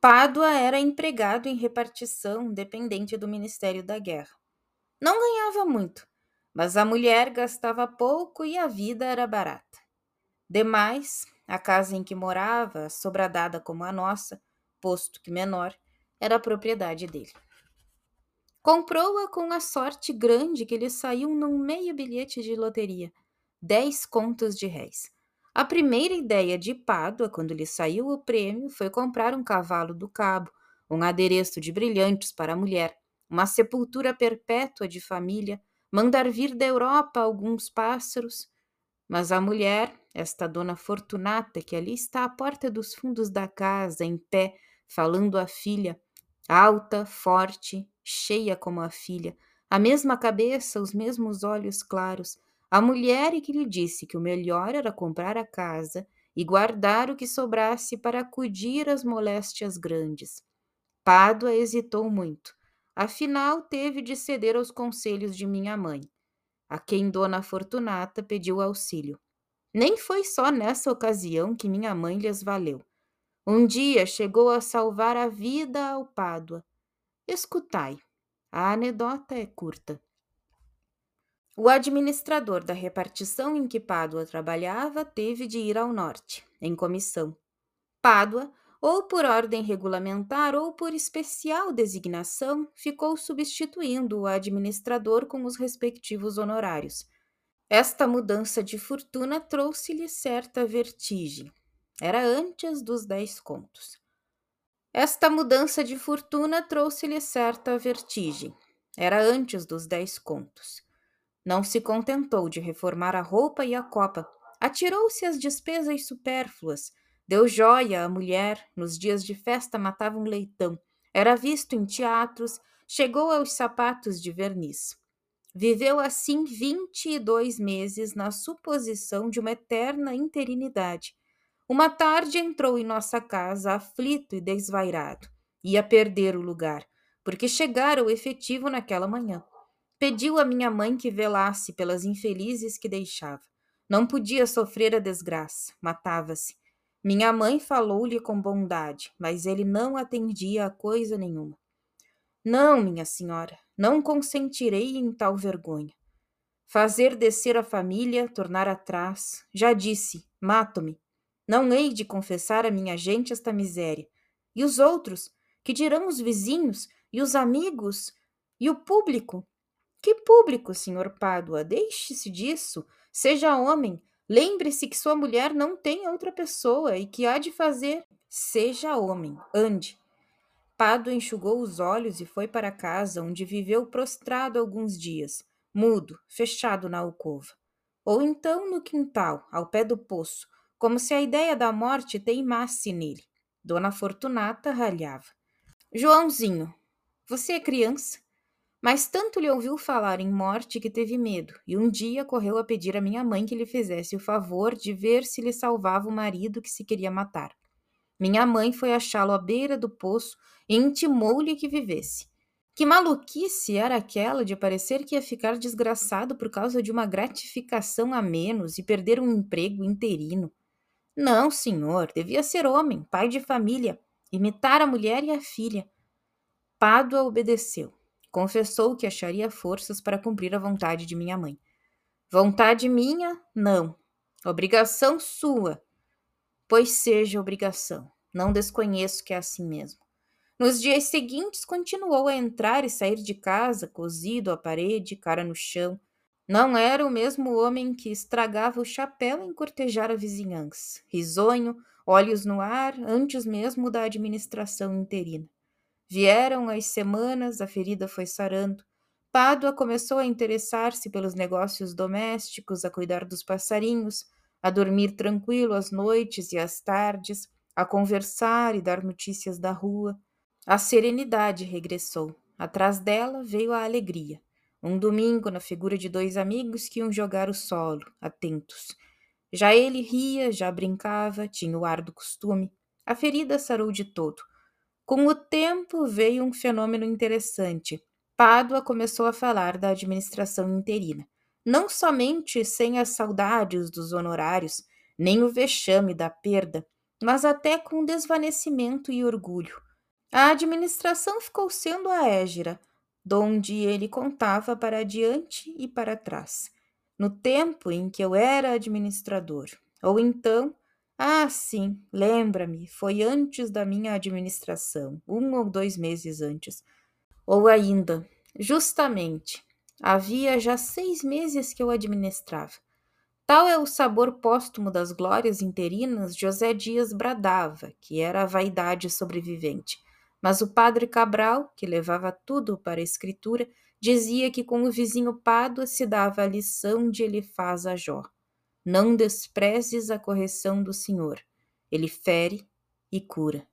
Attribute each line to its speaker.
Speaker 1: Pádua era empregado em repartição dependente do Ministério da Guerra. Não ganhava muito, mas a mulher gastava pouco e a vida era barata. Demais, a casa em que morava, sobradada como a nossa, posto que menor, era propriedade dele. Comprou-a com a sorte grande que lhe saiu num meio bilhete de loteria, dez contos de réis. A primeira ideia de Pádua, quando lhe saiu o prêmio, foi comprar um cavalo do cabo, um adereço de brilhantes para a mulher, uma sepultura perpétua de família, mandar vir da Europa alguns pássaros. Mas a mulher, esta dona Fortunata, que ali está à porta dos fundos da casa, em pé, falando à filha, alta, forte, cheia como a filha, a mesma cabeça, os mesmos olhos claros, a mulher que lhe disse que o melhor era comprar a casa e guardar o que sobrasse para acudir às moléstias grandes. Pádua hesitou muito. Afinal, teve de ceder aos conselhos de minha mãe, a quem Dona Fortunata pediu auxílio. Nem foi só nessa ocasião que minha mãe lhes valeu. Um dia chegou a salvar a vida ao Pádua. Escutai, a anedota é curta. O administrador da repartição em que Pádua trabalhava teve de ir ao norte, em comissão. Pádua, ou por ordem regulamentar ou por especial designação, ficou substituindo o administrador com os respectivos honorários. Esta mudança de fortuna trouxe-lhe certa vertigem. Era antes dos dez contos. Esta mudança de fortuna trouxe-lhe certa vertigem. Era antes dos dez contos. Não se contentou de reformar a roupa e a copa. Atirou-se às despesas supérfluas. Deu joia à mulher. Nos dias de festa matava um leitão. Era visto em teatros. Chegou aos sapatos de verniz. Viveu assim vinte e dois meses na suposição de uma eterna interinidade uma tarde entrou em nossa casa aflito e desvairado. Ia perder o lugar, porque chegara o efetivo naquela manhã. Pediu à minha mãe que velasse pelas infelizes que deixava. Não podia sofrer a desgraça, matava-se. Minha mãe falou-lhe com bondade, mas ele não atendia a coisa nenhuma. Não, minha senhora, não consentirei em tal vergonha. Fazer descer a família, tornar atrás. Já disse, mato-me. Não hei de confessar a minha gente esta miséria. E os outros? Que dirão os vizinhos e os amigos e o público? Que público, senhor Pádua? Deixe-se disso. Seja homem. Lembre-se que sua mulher não tem outra pessoa e que há de fazer. Seja homem. Ande. Pádua enxugou os olhos e foi para casa, onde viveu prostrado alguns dias, mudo, fechado na alcova. Ou então no quintal, ao pé do poço, como se a ideia da morte teimasse nele. Dona Fortunata ralhava. Joãozinho, você é criança, mas tanto lhe ouviu falar em morte que teve medo, e um dia correu a pedir à minha mãe que lhe fizesse o favor de ver se lhe salvava o marido que se queria matar. Minha mãe foi achá-lo à beira do poço e intimou-lhe que vivesse. Que maluquice era aquela de parecer que ia ficar desgraçado por causa de uma gratificação a menos e perder um emprego interino. Não, senhor, devia ser homem, pai de família, imitar a mulher e a filha. Pádua obedeceu. Confessou que acharia forças para cumprir a vontade de minha mãe. Vontade minha? Não. Obrigação sua. Pois seja obrigação. Não desconheço que é assim mesmo. Nos dias seguintes, continuou a entrar e sair de casa, cozido à parede, cara no chão, não era o mesmo homem que estragava o chapéu em cortejar a vizinhança, risonho, olhos no ar, antes mesmo da administração interina. Vieram as semanas, a ferida foi sarando. Pádua começou a interessar-se pelos negócios domésticos, a cuidar dos passarinhos, a dormir tranquilo às noites e às tardes, a conversar e dar notícias da rua. A serenidade regressou. Atrás dela veio a alegria. Um domingo, na figura de dois amigos que iam jogar o solo, atentos. Já ele ria, já brincava, tinha o ar do costume. A ferida sarou de todo. Com o tempo veio um fenômeno interessante. Pádua começou a falar da administração interina. Não somente sem as saudades dos honorários, nem o vexame da perda, mas até com desvanecimento e orgulho. A administração ficou sendo a égira, donde ele contava para diante e para trás, no tempo em que eu era administrador. Ou então, ah, sim, lembra-me, foi antes da minha administração, um ou dois meses antes. Ou ainda, justamente, havia já seis meses que eu administrava. Tal é o sabor póstumo das glórias interinas, José Dias bradava, que era a vaidade sobrevivente. Mas o padre Cabral, que levava tudo para a escritura, dizia que com o vizinho Pádua se dava a lição de Elifaz a Jó. Não desprezes a correção do Senhor. Ele fere e cura.